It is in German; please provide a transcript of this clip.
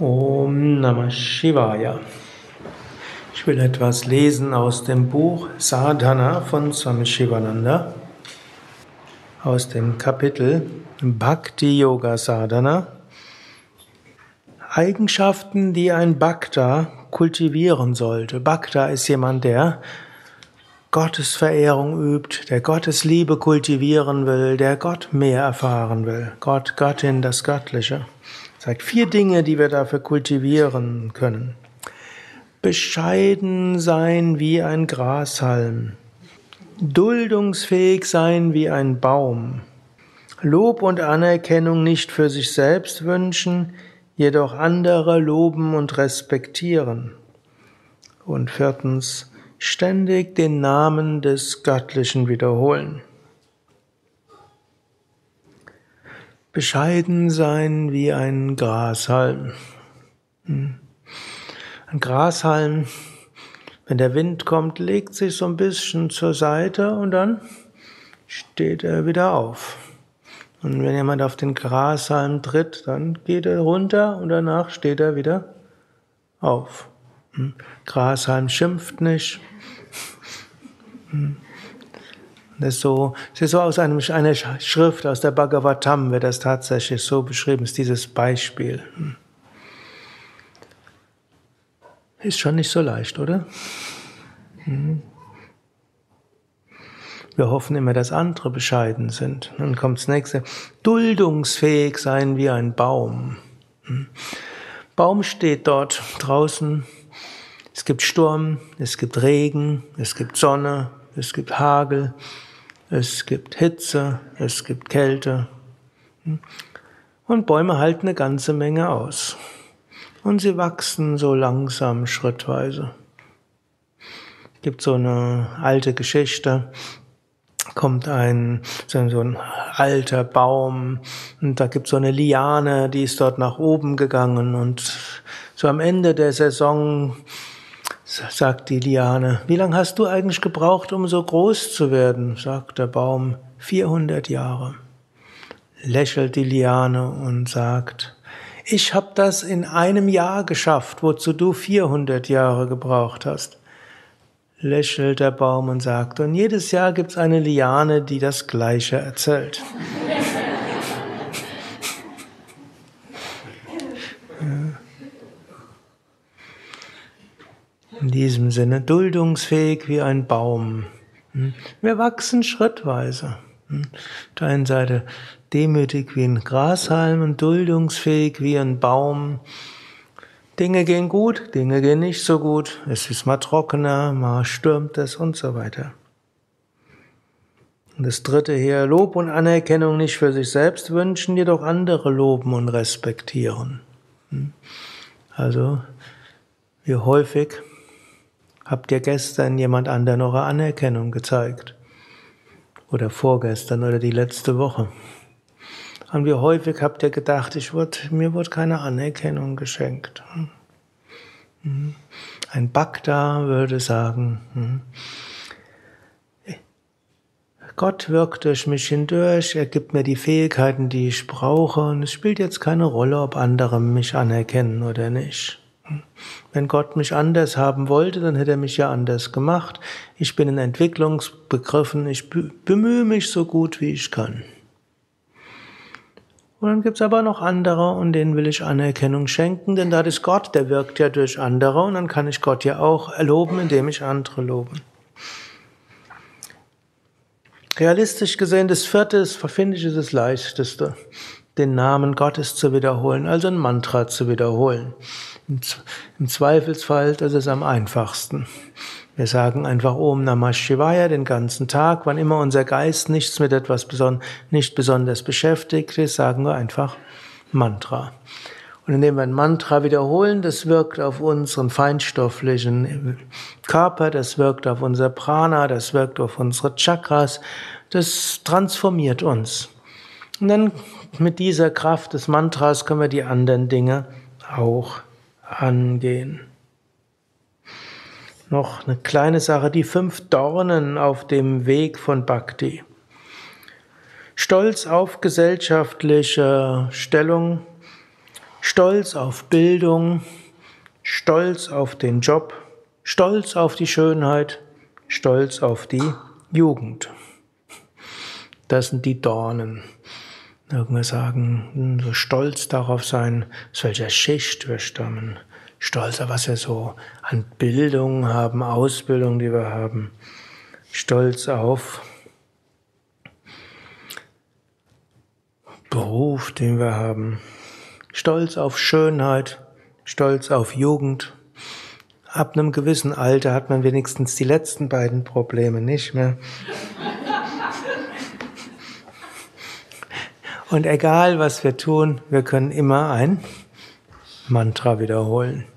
Om Namah Shivaya. Ich will etwas lesen aus dem Buch Sadhana von Swami Shivananda, aus dem Kapitel Bhakti Yoga Sadhana. Eigenschaften, die ein Bhakta kultivieren sollte. Bhakta ist jemand, der Gottesverehrung übt, der Gottes Liebe kultivieren will, der Gott mehr erfahren will. Gott, Göttin, das Göttliche. Sagt vier Dinge, die wir dafür kultivieren können. Bescheiden sein wie ein Grashalm. Duldungsfähig sein wie ein Baum. Lob und Anerkennung nicht für sich selbst wünschen, jedoch andere loben und respektieren. Und viertens, ständig den Namen des Göttlichen wiederholen. Bescheiden sein wie ein Grashalm. Hm. Ein Grashalm, wenn der Wind kommt, legt sich so ein bisschen zur Seite und dann steht er wieder auf. Und wenn jemand auf den Grashalm tritt, dann geht er runter und danach steht er wieder auf. Hm. Grashalm schimpft nicht, das ist so, das ist so aus einem, einer Schrift aus der Bhagavatam wird das tatsächlich so beschrieben, ist dieses Beispiel. Ist schon nicht so leicht, oder? Wir hoffen immer, dass andere bescheiden sind. Dann kommt das nächste. Duldungsfähig sein wie ein Baum. Baum steht dort draußen. Es gibt Sturm, es gibt Regen, es gibt Sonne, es gibt Hagel, es gibt Hitze, es gibt Kälte. Und Bäume halten eine ganze Menge aus. Und sie wachsen so langsam, schrittweise. Es gibt so eine alte Geschichte, kommt ein, so ein alter Baum und da gibt es so eine Liane, die ist dort nach oben gegangen und so am Ende der Saison sagt die Liane, wie lange hast du eigentlich gebraucht, um so groß zu werden? sagt der Baum, 400 Jahre. Lächelt die Liane und sagt, ich habe das in einem Jahr geschafft, wozu du 400 Jahre gebraucht hast. Lächelt der Baum und sagt, und jedes Jahr gibt's eine Liane, die das Gleiche erzählt. In diesem Sinne duldungsfähig wie ein Baum. Hm? Wir wachsen schrittweise. Hm? Auf der einen Seite demütig wie ein Grashalm und duldungsfähig wie ein Baum. Dinge gehen gut, Dinge gehen nicht so gut. Es ist mal trockener, mal stürmt es und so weiter. Und das dritte hier, Lob und Anerkennung nicht für sich selbst wünschen, jedoch andere loben und respektieren. Hm? Also, wie häufig Habt ihr gestern jemand anderen eure Anerkennung gezeigt? Oder vorgestern oder die letzte Woche? Und wie häufig habt ihr gedacht, ich wurde, mir wurde keine Anerkennung geschenkt? Hm? Ein Bhakta würde sagen, hm? Gott wirkt durch mich hindurch, er gibt mir die Fähigkeiten, die ich brauche, und es spielt jetzt keine Rolle, ob andere mich anerkennen oder nicht. Wenn Gott mich anders haben wollte, dann hätte er mich ja anders gemacht. Ich bin in Entwicklungsbegriffen, ich bemühe mich so gut wie ich kann. Und dann gibt's aber noch andere und denen will ich Anerkennung schenken, denn da ist Gott, der wirkt ja durch andere und dann kann ich Gott ja auch erloben, indem ich andere lobe. Realistisch gesehen, das vierte, ist, finde ich, ist das leichteste, den Namen Gottes zu wiederholen, also ein Mantra zu wiederholen. Im Zweifelsfall, das ist am einfachsten. Wir sagen einfach Om Namah Shivaya den ganzen Tag. Wann immer unser Geist nichts mit etwas beson nicht besonders beschäftigt ist, sagen wir einfach Mantra. Und indem wir ein Mantra wiederholen, das wirkt auf unseren feinstofflichen Körper, das wirkt auf unser Prana, das wirkt auf unsere Chakras, das transformiert uns. Und dann mit dieser Kraft des Mantras können wir die anderen Dinge auch angehen. Noch eine kleine Sache, die fünf Dornen auf dem Weg von Bhakti. Stolz auf gesellschaftliche Stellung, Stolz auf Bildung, Stolz auf den Job, Stolz auf die Schönheit, Stolz auf die Jugend. Das sind die Dornen. Irgendwer sagen, so stolz darauf sein, aus welcher Schicht wir stammen. Stolz auf was wir so an Bildung haben, Ausbildung, die wir haben. Stolz auf Beruf, den wir haben. Stolz auf Schönheit, Stolz auf Jugend. Ab einem gewissen Alter hat man wenigstens die letzten beiden Probleme nicht mehr. Und egal was wir tun, wir können immer ein Mantra wiederholen.